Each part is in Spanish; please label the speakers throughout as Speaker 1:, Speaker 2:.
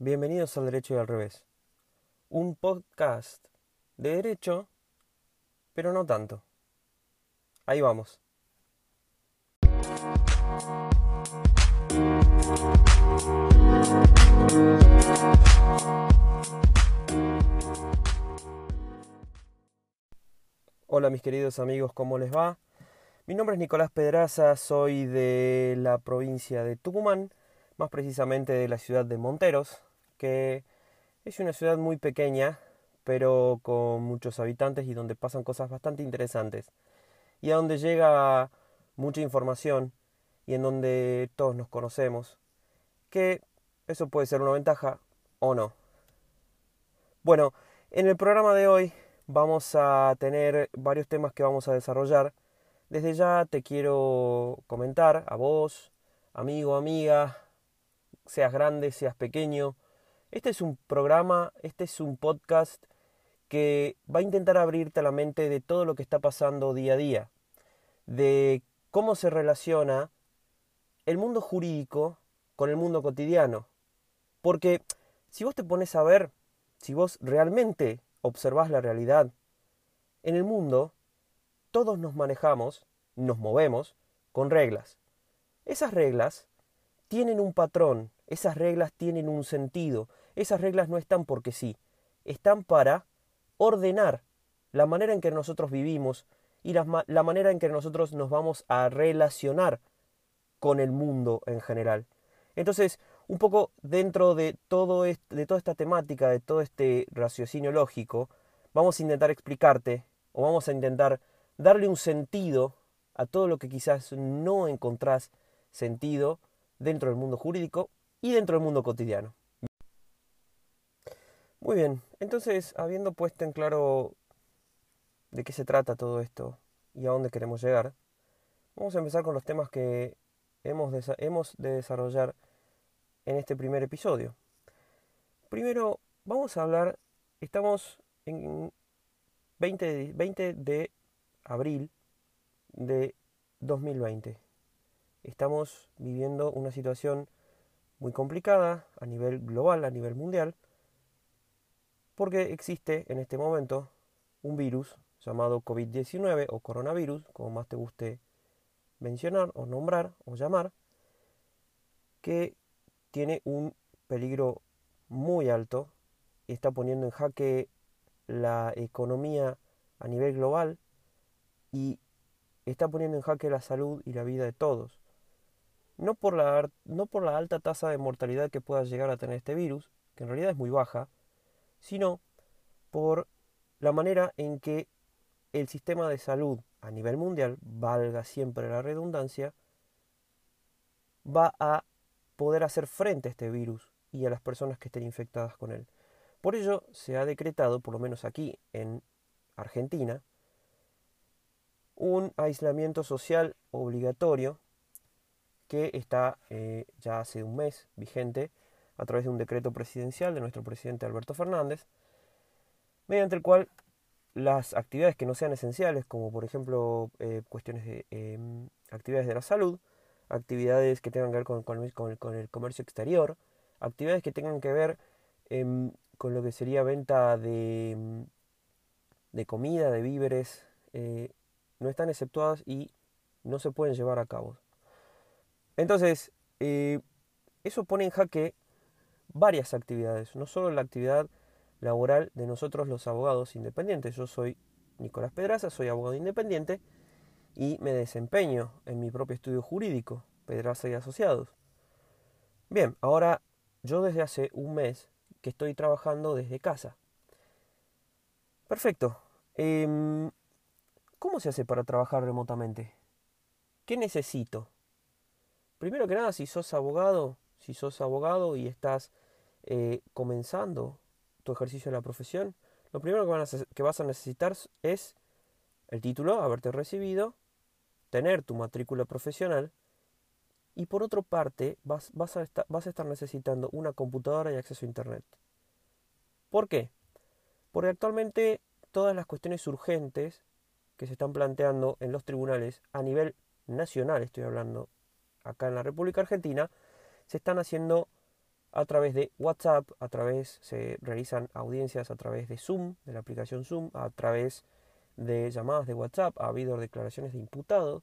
Speaker 1: Bienvenidos al Derecho y al Revés. Un podcast de derecho, pero no tanto. Ahí vamos. Hola mis queridos amigos, ¿cómo les va? Mi nombre es Nicolás Pedraza, soy de la provincia de Tucumán, más precisamente de la ciudad de Monteros, que es una ciudad muy pequeña, pero con muchos habitantes y donde pasan cosas bastante interesantes. Y a donde llega mucha información y en donde todos nos conocemos. Que eso puede ser una ventaja o no. Bueno, en el programa de hoy vamos a tener varios temas que vamos a desarrollar. Desde ya te quiero comentar a vos, amigo, amiga, seas grande, seas pequeño, este es un programa, este es un podcast que va a intentar abrirte la mente de todo lo que está pasando día a día, de cómo se relaciona el mundo jurídico con el mundo cotidiano. Porque si vos te pones a ver, si vos realmente observás la realidad, en el mundo todos nos manejamos, nos movemos con reglas. Esas reglas tienen un patrón, esas reglas tienen un sentido, esas reglas no están porque sí, están para ordenar la manera en que nosotros vivimos y la, manera en que nosotros nos vamos a relacionar con el mundo en general. Entonces, un poco dentro de, todo de toda esta temática, de todo este raciocinio lógico, vamos a intentar explicarte o vamos a intentar darle un sentido a todo lo que quizás no encontrás sentido dentro del mundo jurídico y dentro del mundo cotidiano. Muy bien, entonces habiendo puesto en claro de qué se trata todo esto y a dónde queremos llegar, vamos a empezar con los temas que hemos de, hemos de desarrollar en este primer episodio. Primero, vamos a hablar, estamos en 20 20 de abril de 2020. Estamos viviendo una situación muy complicada a nivel global, a nivel mundial, porque existe en este momento un virus llamado COVID-19 o coronavirus, como más te guste mencionar o nombrar o llamar, que tiene un peligro muy alto está poniendo en jaque la economía a nivel global y está poniendo en jaque la salud y la vida de todos. No por la, no por la alta tasa de mortalidad que pueda llegar a tener este virus, que en realidad es muy baja, sino por la manera en que el sistema de salud a nivel mundial, valga siempre la redundancia, va a poder hacer frente a este virus y a las personas que estén infectadas con él. Por ello se ha decretado, por lo menos aquí en Argentina, un aislamiento social obligatorio que está eh, ya hace un mes vigente a través de un decreto presidencial de nuestro presidente Alberto Fernández, mediante el cual las actividades que no sean esenciales, como por ejemplo eh, cuestiones de em, actividades de la salud, actividades que tengan que ver con, el, comercio exterior, actividades que tengan que ver em, con lo que sería venta de, em, de comida, de víveres, eh, no están exceptuadas y no se pueden llevar a cabo. Entonces, eh, eso pone en jaque varias actividades, no solo la actividad laboral de nosotros los abogados independientes. Yo soy Nicolás Pedraza, soy abogado independiente y me desempeño en mi propio estudio jurídico, Pedraza y Asociados. Bien, ahora yo desde hace un mes que estoy trabajando desde casa. Perfecto. Em, ¿Cómo se hace para trabajar remotamente? ¿Qué necesito? Primero que nada, si sos abogado, si sos abogado y estás eh, comenzando tu ejercicio de la profesión, lo primero que, vas a necesitar es el título, haberte recibido, tener tu matrícula profesional y por otra parte vas, a vas a estar necesitando una computadora y acceso a Internet. ¿Por qué? Porque actualmente todas las cuestiones urgentes que se están planteando en los tribunales a nivel nacional, estoy hablando acá en la República Argentina, se están haciendo a través de WhatsApp, a través, se realizan audiencias a través de Zoom, de la aplicación Zoom, a través de llamadas de WhatsApp, ha habido declaraciones de imputado.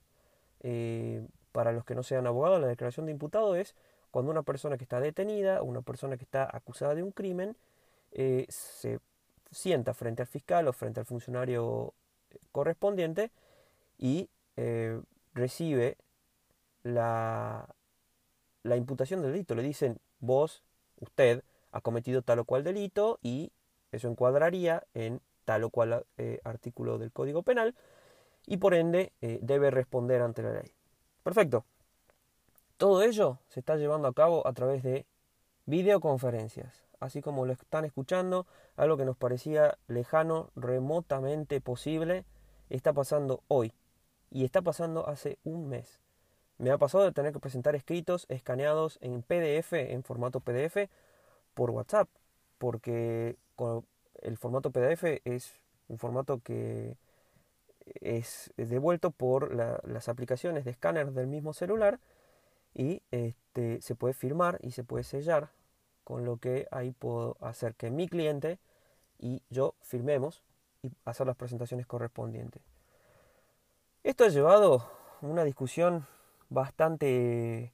Speaker 1: Eh, para los que no sean abogados, la declaración de imputado es cuando una persona que está detenida, una persona que está acusada de un crimen, eh, se sienta frente al fiscal o frente al funcionario correspondiente y eh, recibe la, la imputación del delito. Le dicen, vos, usted, ha cometido tal o cual delito y eso encuadraría en tal o cual eh, artículo del Código Penal y por ende eh, debe responder ante la ley. Perfecto. Todo ello se está llevando a cabo a través de videoconferencias, así como lo están escuchando, algo que nos parecía lejano, remotamente posible, está pasando hoy y está pasando hace un mes. Me ha pasado de tener que presentar escritos escaneados en PDF, en formato PDF, por WhatsApp, porque el formato PDF es un formato que es devuelto por las aplicaciones de escáner del mismo celular y este, se puede firmar y se puede sellar, con lo que ahí puedo hacer que mi cliente y yo firmemos y hacer las presentaciones correspondientes. Esto ha llevado una discusión bastante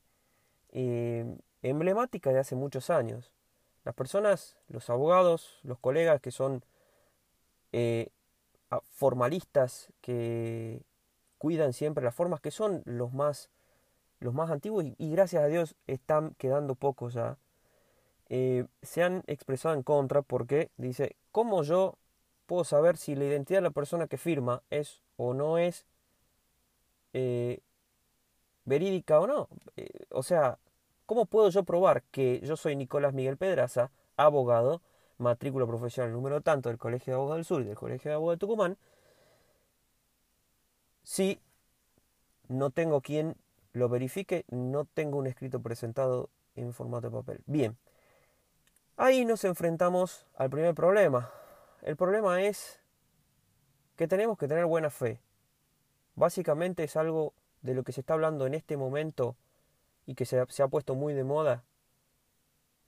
Speaker 1: eh, emblemática de hace muchos años. Las personas, los abogados, los colegas que son eh, formalistas, que cuidan siempre las formas, que son los más, los más antiguos y, gracias a Dios están quedando pocos ya, eh, se han expresado en contra porque dice, ¿cómo yo puedo saber si la identidad de la persona que firma es o no es verídica o no. Eh, o sea, ¿cómo puedo yo probar que yo soy Nicolás Miguel Pedraza, abogado, matrícula profesional número tanto del Colegio de Abogados del Sur y del Colegio de Abogados de Tucumán, si no tengo quien lo verifique, no tengo un escrito presentado en formato de papel? Bien, ahí nos enfrentamos al primer problema. El problema es que tenemos que tener buena fe. Básicamente es algo de lo que se está hablando en este momento y que se ha, puesto muy de moda,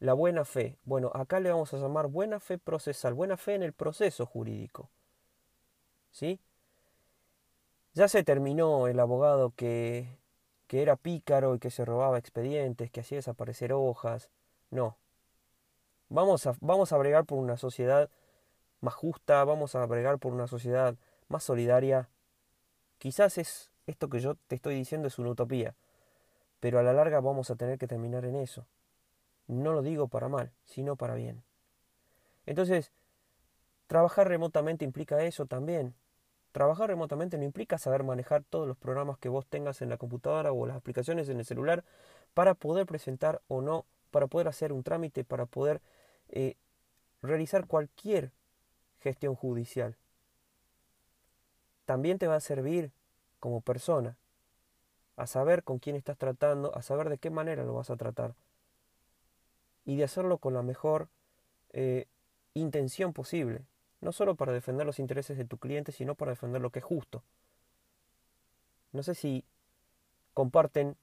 Speaker 1: la buena fe. Bueno, acá le vamos a llamar buena fe procesal, buena fe en el proceso jurídico. ¿Sí? Ya se terminó el abogado que, que era pícaro y que se robaba expedientes, que hacía desaparecer hojas. No. Vamos a, vamos a bregar por una sociedad más justa, vamos a bregar por una sociedad más solidaria. Quizás es esto que yo te estoy diciendo es una utopía, pero a la larga vamos a tener que terminar en eso. No lo digo para mal, sino para bien. Entonces, trabajar remotamente implica eso también. Trabajar remotamente no implica saber manejar todos los programas que vos tengas en la computadora o las aplicaciones en el celular para poder presentar o no, para poder hacer un trámite, para poder eh, realizar cualquier gestión judicial. También te va a servir como persona, a saber con quién estás tratando, a saber de qué manera lo vas a tratar y de hacerlo con la mejor eh, intención posible, no solo para defender los intereses de tu cliente, sino para defender lo que es justo. No sé si comparten,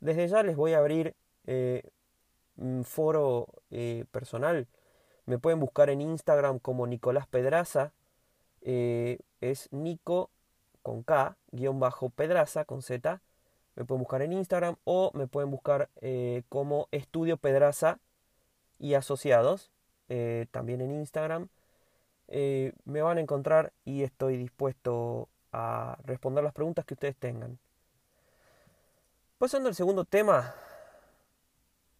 Speaker 1: desde ya les voy a abrir eh, un foro eh, personal, me pueden buscar en Instagram como Nicolás Pedraza, es Nico con K, guion bajo Pedraza con Z. Me pueden buscar en Instagram o me pueden buscar eh, como Estudio Pedraza y Asociados, eh, también en Instagram. Eh, me van a encontrar y estoy dispuesto a responder las preguntas que ustedes tengan. Pasando al segundo tema,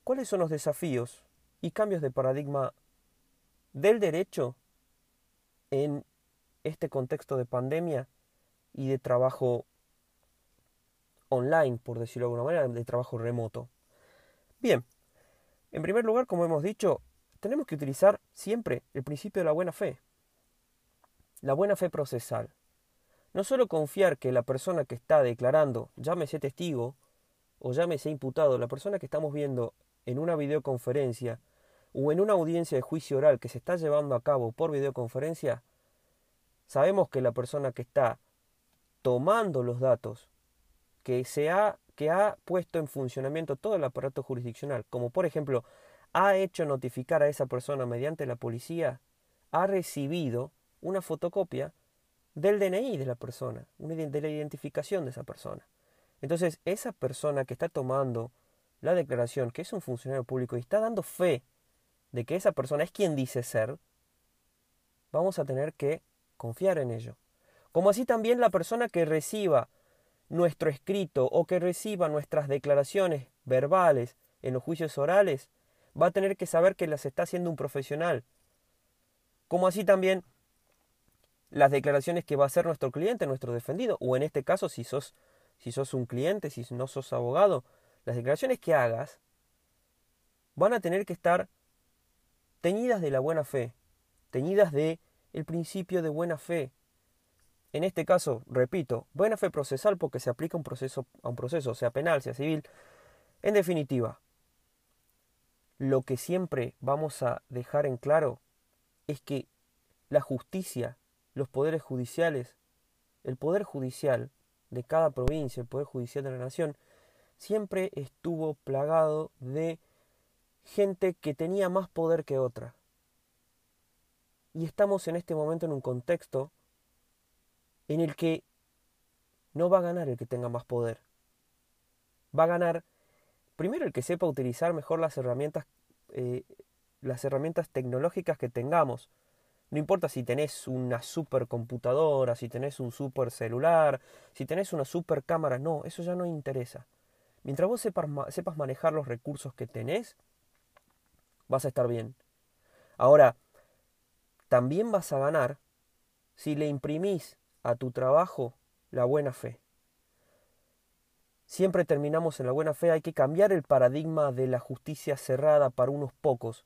Speaker 1: ¿cuáles son los desafíos y cambios de paradigma del derecho en este contexto de pandemia y de trabajo online, por decirlo de alguna manera, de trabajo remoto. Bien, en primer lugar, como hemos dicho, tenemos que utilizar siempre el principio de la buena fe. La buena fe procesal. No solo confiar que la persona que está declarando, llámese testigo o llámese imputado, la persona que estamos viendo en una videoconferencia o en una audiencia de juicio oral que se está llevando a cabo por videoconferencia, sabemos que la persona que está tomando los datos que, se ha, que ha puesto en funcionamiento todo el aparato jurisdiccional, como por ejemplo ha hecho notificar a esa persona mediante la policía, ha recibido una fotocopia del DNI de la persona, de la identificación de esa persona. Entonces, esa persona que está tomando la declaración, que es un funcionario público y está dando fe de que esa persona es quien dice ser, vamos a tener que confiar en ello. Como así también la persona que reciba nuestro escrito o que reciba nuestras declaraciones verbales en los juicios orales, va a tener que saber que las está haciendo un profesional. Como así también las declaraciones que va a hacer nuestro cliente, nuestro defendido, o en este caso si sos, si sos un cliente, si no sos abogado, las declaraciones que hagas van a tener que estar teñidas de la buena fe, teñidas de el principio de buena fe. En este caso, repito, buena fe procesal porque se aplica un proceso, a un proceso, sea penal, sea civil. En definitiva, lo que siempre vamos a dejar en claro es que la justicia, los poderes judiciales, el poder judicial de cada provincia, el poder judicial de la nación, siempre estuvo plagado de gente que tenía más poder que otra. Y estamos en este momento en un contexto en el que no va a ganar el que tenga más poder. Va a ganar primero el que sepa utilizar mejor las herramientas, eh, las herramientas tecnológicas que tengamos. No importa si tenés una supercomputadora, si tenés un super celular, si tenés una super cámara, no, eso ya no interesa. Mientras vos sepas, sepas manejar los recursos que tenés, vas a estar bien. Ahora, también vas a ganar si le imprimís a tu trabajo la buena fe. Siempre terminamos en la buena fe, hay que cambiar el paradigma de la justicia cerrada para unos pocos.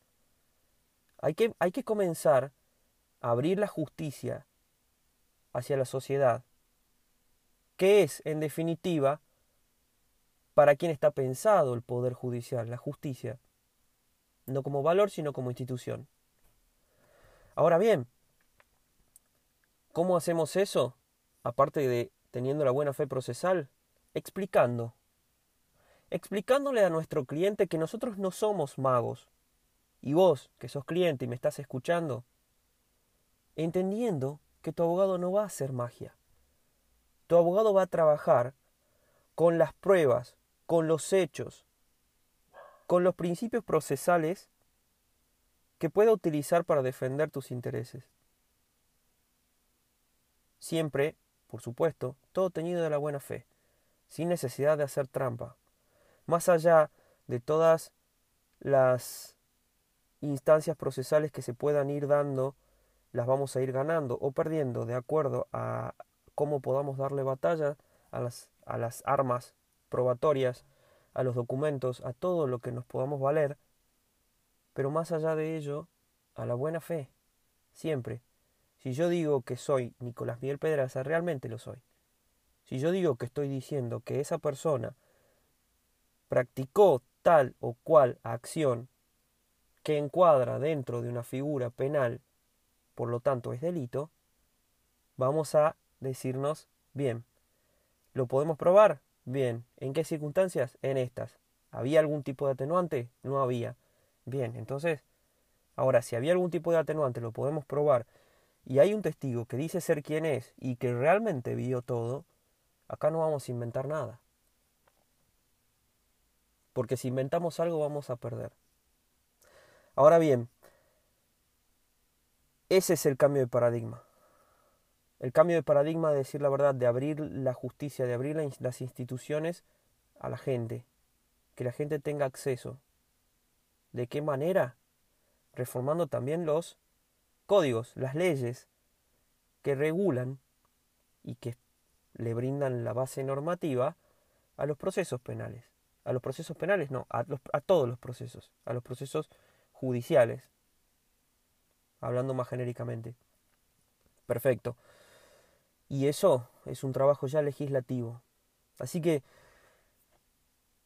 Speaker 1: Hay que, hay que comenzar a abrir la justicia hacia la sociedad, que es, en definitiva, para quien está pensado el poder judicial, la justicia, no como valor, sino como institución. Ahora bien, ¿cómo hacemos eso? Aparte de teniendo la buena fe procesal, explicando. Explicándole a nuestro cliente que nosotros no somos magos. Y vos, que sos cliente y me estás escuchando, entendiendo que tu abogado no va a hacer magia. Tu abogado va a trabajar con las pruebas, con los hechos, con los principios procesales que pueda utilizar para defender tus intereses. Siempre, por supuesto, todo teñido de la buena fe, sin necesidad de hacer trampa. Más allá de todas las instancias procesales que se puedan ir dando, las vamos a ir ganando o perdiendo de acuerdo a cómo podamos darle batalla a las, a las armas probatorias, a los documentos, a todo lo que nos podamos valer pero más allá de ello, a la buena fe, siempre. Si yo digo que soy Nicolás Miguel Pedraza, realmente lo soy. Si yo digo que estoy diciendo que esa persona practicó tal o cual acción que encuadra dentro de una figura penal, por lo tanto es delito, vamos a decirnos, bien, ¿lo podemos probar? Bien, ¿en qué circunstancias? En estas. ¿Había algún tipo de atenuante? No había. Bien, entonces, ahora, si había algún tipo de atenuante, lo podemos probar, y hay un testigo que dice ser quien es y que realmente vio todo, acá no vamos a inventar nada. Porque si inventamos algo vamos a perder. Ahora bien, ese es el cambio de paradigma. El cambio de paradigma de decir la verdad, de abrir la justicia, de abrir las instituciones a la gente, que la gente tenga acceso, ¿De qué manera? Reformando también los códigos, las leyes que regulan y que le brindan la base normativa a los procesos penales. A los procesos penales, no, a, a todos los procesos, a los procesos judiciales, hablando más genéricamente. Perfecto. Y eso es un trabajo ya legislativo. Así que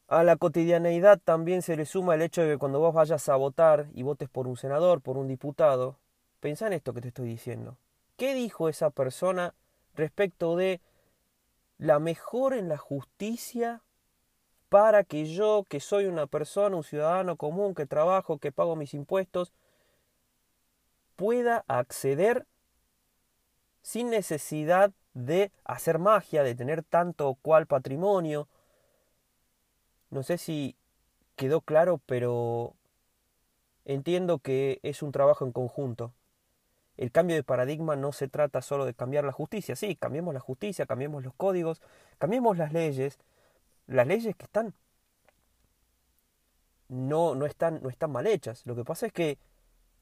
Speaker 1: a la cotidianeidad también se le suma el hecho de que cuando vos vayas a votar y votes por un senador, por un diputado, pensá en esto que te estoy diciendo. ¿Qué dijo esa persona respecto de la mejor en la justicia para que yo, que soy una persona, un ciudadano común, que trabajo, que pago mis impuestos, pueda acceder sin necesidad de hacer magia, de tener tanto o cual patrimonio. No sé si quedó claro, pero entiendo que es un trabajo en conjunto. El cambio de paradigma no se trata solo de cambiar la justicia. Sí, cambiemos la justicia, cambiemos los códigos, cambiemos las leyes. Las leyes que están no, no, están, no están mal hechas. Lo que pasa es que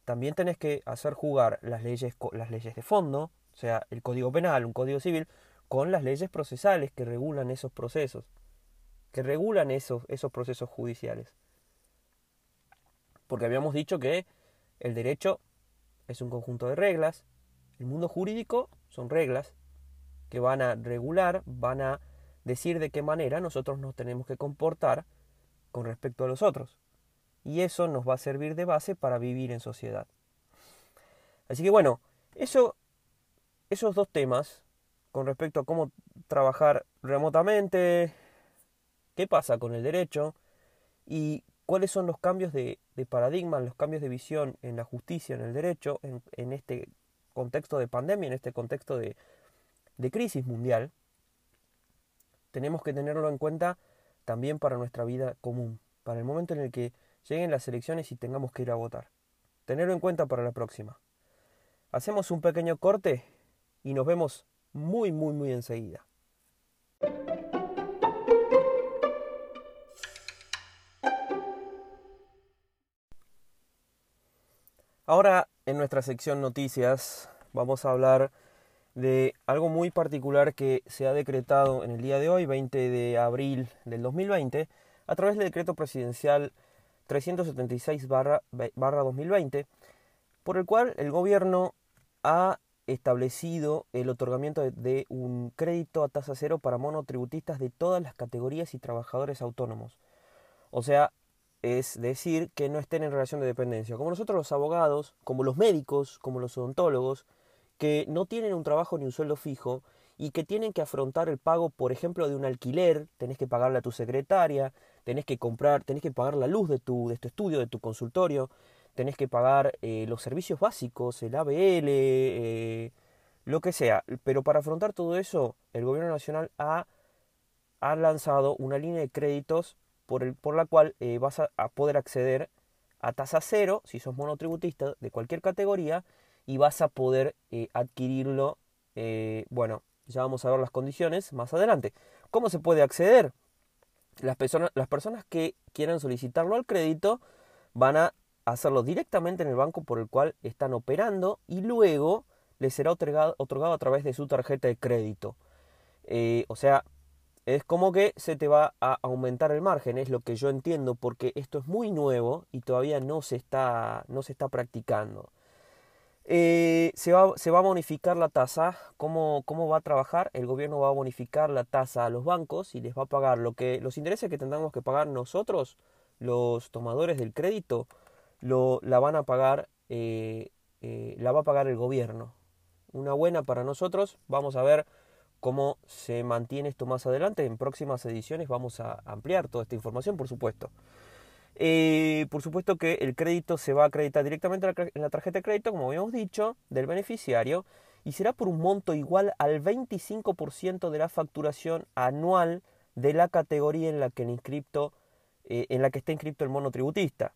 Speaker 1: también tenés que hacer jugar las leyes, las leyes de fondo, o sea, el código penal, un código civil, con las leyes procesales que regulan esos procesos, que regulan esos, esos procesos judiciales. Porque habíamos dicho que el derecho es un conjunto de reglas, el mundo jurídico son reglas que van a regular, van a decir de qué manera nosotros nos tenemos que comportar con respecto a los otros. Y eso nos va a servir de base para vivir en sociedad. Así que bueno, eso, esos dos temas con respecto a cómo trabajar remotamente, qué pasa con el derecho y cuáles son los cambios de, paradigma, los cambios de visión en la justicia, en el derecho, en, este contexto de pandemia, en este contexto de, de crisis mundial, tenemos que tenerlo en cuenta también para nuestra vida común, para el momento en el que lleguen las elecciones y tengamos que ir a votar. Tenerlo en cuenta para la próxima. Hacemos un pequeño corte y nos vemos muy, muy, muy enseguida. Ahora en nuestra sección noticias vamos a hablar de algo muy particular que se ha decretado en el día de hoy, 20 de abril del 2020, a través del decreto presidencial 376 barra, 2020, por el cual el gobierno ha establecido el otorgamiento de, un crédito a tasa cero para monotributistas de todas las categorías y trabajadores autónomos. O sea, es decir, que no estén en relación de dependencia. Como nosotros los abogados, como los médicos, como los odontólogos, que no tienen un trabajo ni un sueldo fijo y que tienen que afrontar el pago, por ejemplo, de un alquiler, tenés que pagarle a tu secretaria, tenés que comprar, tenés que pagar la luz de tu, de tu estudio, de tu consultorio, tenés que pagar eh, los servicios básicos, el ABL, eh, lo que sea. Pero para afrontar todo eso, el gobierno nacional ha, ha lanzado una línea de créditos por, el, por la cual eh, vas a, poder acceder a tasa cero si sos monotributista de cualquier categoría y vas a poder eh, adquirirlo. Eh, bueno, ya vamos a ver las condiciones más adelante. ¿Cómo se puede acceder? Las, personas, las personas que quieran solicitarlo al crédito van a hacerlo directamente en el banco por el cual están operando y luego les será otorgado, otorgado a través de su tarjeta de crédito. o sea, es como que se te va a aumentar el margen, es lo que yo entiendo, porque esto es muy nuevo y todavía no se está, no se está practicando. Eh, se, va, se, va, a bonificar la tasa. ¿Cómo, ¿Cómo, va a trabajar? El gobierno va a bonificar la tasa a los bancos y les va a pagar lo que, los intereses que tendremos que pagar nosotros, los tomadores del crédito, lo, la van a pagar, eh, eh, la va a pagar el gobierno. Una buena para nosotros. Vamos a ver cómo se mantiene esto más adelante. En próximas ediciones vamos a ampliar toda esta información, por supuesto. Eh, por supuesto que el crédito se va a acreditar directamente en la tarjeta de crédito, como habíamos dicho, del beneficiario y será por un monto igual al 25% de la facturación anual de la categoría en la que, el inscripto, eh, en la que está inscrito el monotributista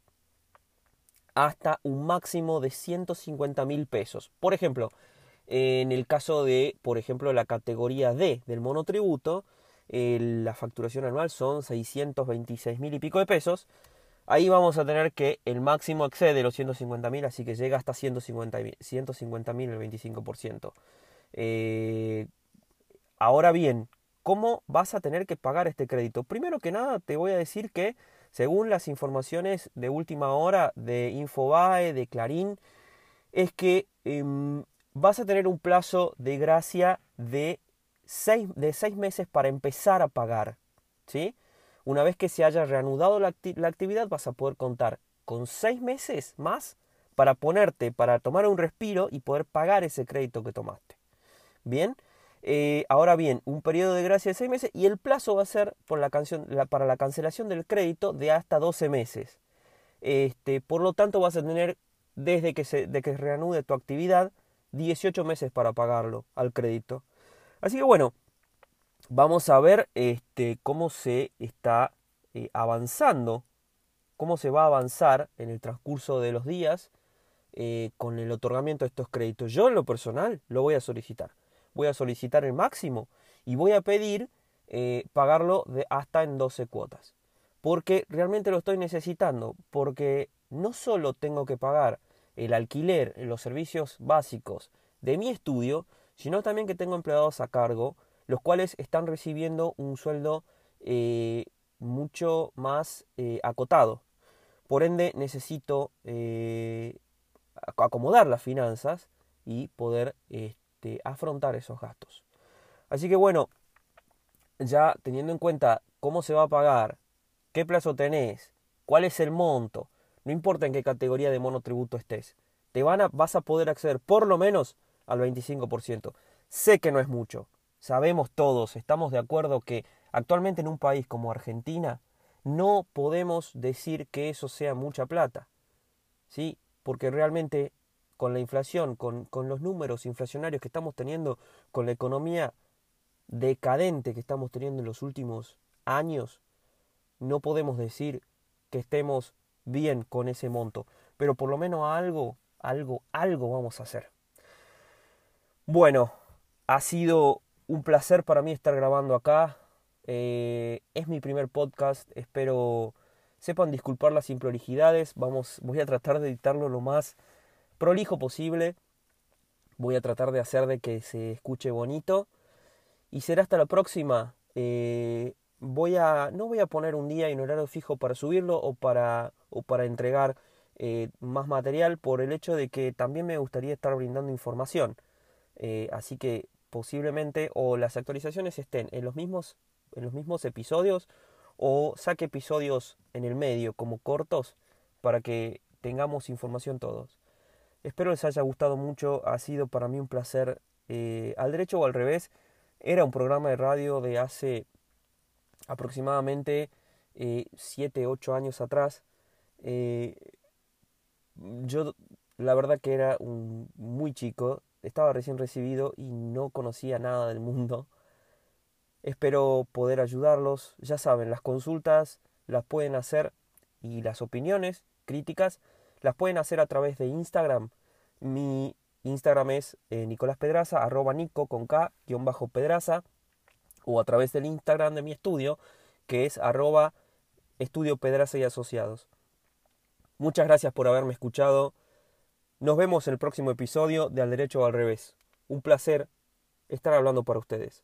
Speaker 1: hasta un máximo de 150 mil pesos. Por ejemplo, en el caso de, por ejemplo, la categoría D del monotributo, la facturación anual son 626 mil y pico de pesos. Ahí vamos a tener que el máximo excede los 150 mil, así que llega hasta 150 mil el 25%. Eh, ahora bien, ¿cómo vas a tener que pagar este crédito? Primero que nada, te voy a decir que según las informaciones de última hora de Infobae, de Clarín, es que em, vas a tener un plazo de gracia de seis, de seis meses para empezar a pagar. ¿sí? Una vez que se haya reanudado la, actividad vas a poder contar con seis meses más para ponerte, para tomar un respiro y poder pagar ese crédito que tomaste. Bien, Eh, ahora bien, un periodo de gracia de 6 meses y el plazo va a ser la para la cancelación del crédito de hasta 12 meses. Este, por lo tanto, vas a tener desde que se que reanude tu actividad 18 meses para pagarlo al crédito. Así que bueno, vamos a ver este, cómo se está eh, avanzando, cómo se va a avanzar en el transcurso de los días eh, con el otorgamiento de estos créditos. Yo en lo personal lo voy a solicitar. Voy a solicitar el máximo y voy a pedir eh, pagarlo de hasta en 12 cuotas. Porque realmente lo estoy necesitando. Porque no solo tengo que pagar el alquiler, los servicios básicos de mi estudio, sino también que tengo empleados a cargo, los cuales están recibiendo un sueldo eh, mucho más eh, acotado. Por ende, necesito eh, acomodar las finanzas y poder este, afrontar esos gastos. Así que bueno, ya teniendo en cuenta cómo se va a pagar, qué plazo tenés, cuál es el monto, no importa en qué categoría de monotributo estés, te van a, vas a poder acceder por lo menos al 25%. Sé que no es mucho, sabemos todos, estamos de acuerdo que actualmente en un país como Argentina no podemos decir que eso sea mucha plata, ¿sí? Porque realmente con la inflación, con, con los números inflacionarios que estamos teniendo, con la economía decadente que estamos teniendo en los últimos años, no podemos decir que estemos bien con ese monto, pero por lo menos algo, algo, algo vamos a hacer. Bueno, ha sido un placer para mí estar grabando acá. Eh, es mi primer podcast, espero sepan disculpar las improlijidades. Vamos, voy a tratar de editarlo lo más prolijo posible. Voy a tratar de hacer de que se escuche bonito. Y será hasta la próxima. Eh, voy a, no voy a poner un día en horario fijo para subirlo o para, o para entregar eh, más material por el hecho de que también me gustaría estar brindando información. Eh, así que posiblemente o las actualizaciones estén en los mismos, en los mismos episodios o saque episodios en el medio como cortos para que tengamos información todos. Espero les haya gustado mucho, ha sido para mí un placer. Eh, al derecho o al revés, era un programa de radio de hace aproximadamente 7, eh, 8 años atrás. Eh, yo la verdad que era un muy chico, estaba recién recibido y no conocía nada del mundo. Espero poder ayudarlos. Ya saben, las consultas las pueden hacer y las opiniones, críticas, las pueden hacer a través de Instagram. Mi Instagram es eh, arroba Nico con K, guion bajo Pedraza, o a través del Instagram de mi estudio, que es arroba estudio Pedraza y Asociados. Muchas gracias por haberme escuchado. Nos vemos en el próximo episodio de Al Derecho o al Revés. Un placer estar hablando para ustedes.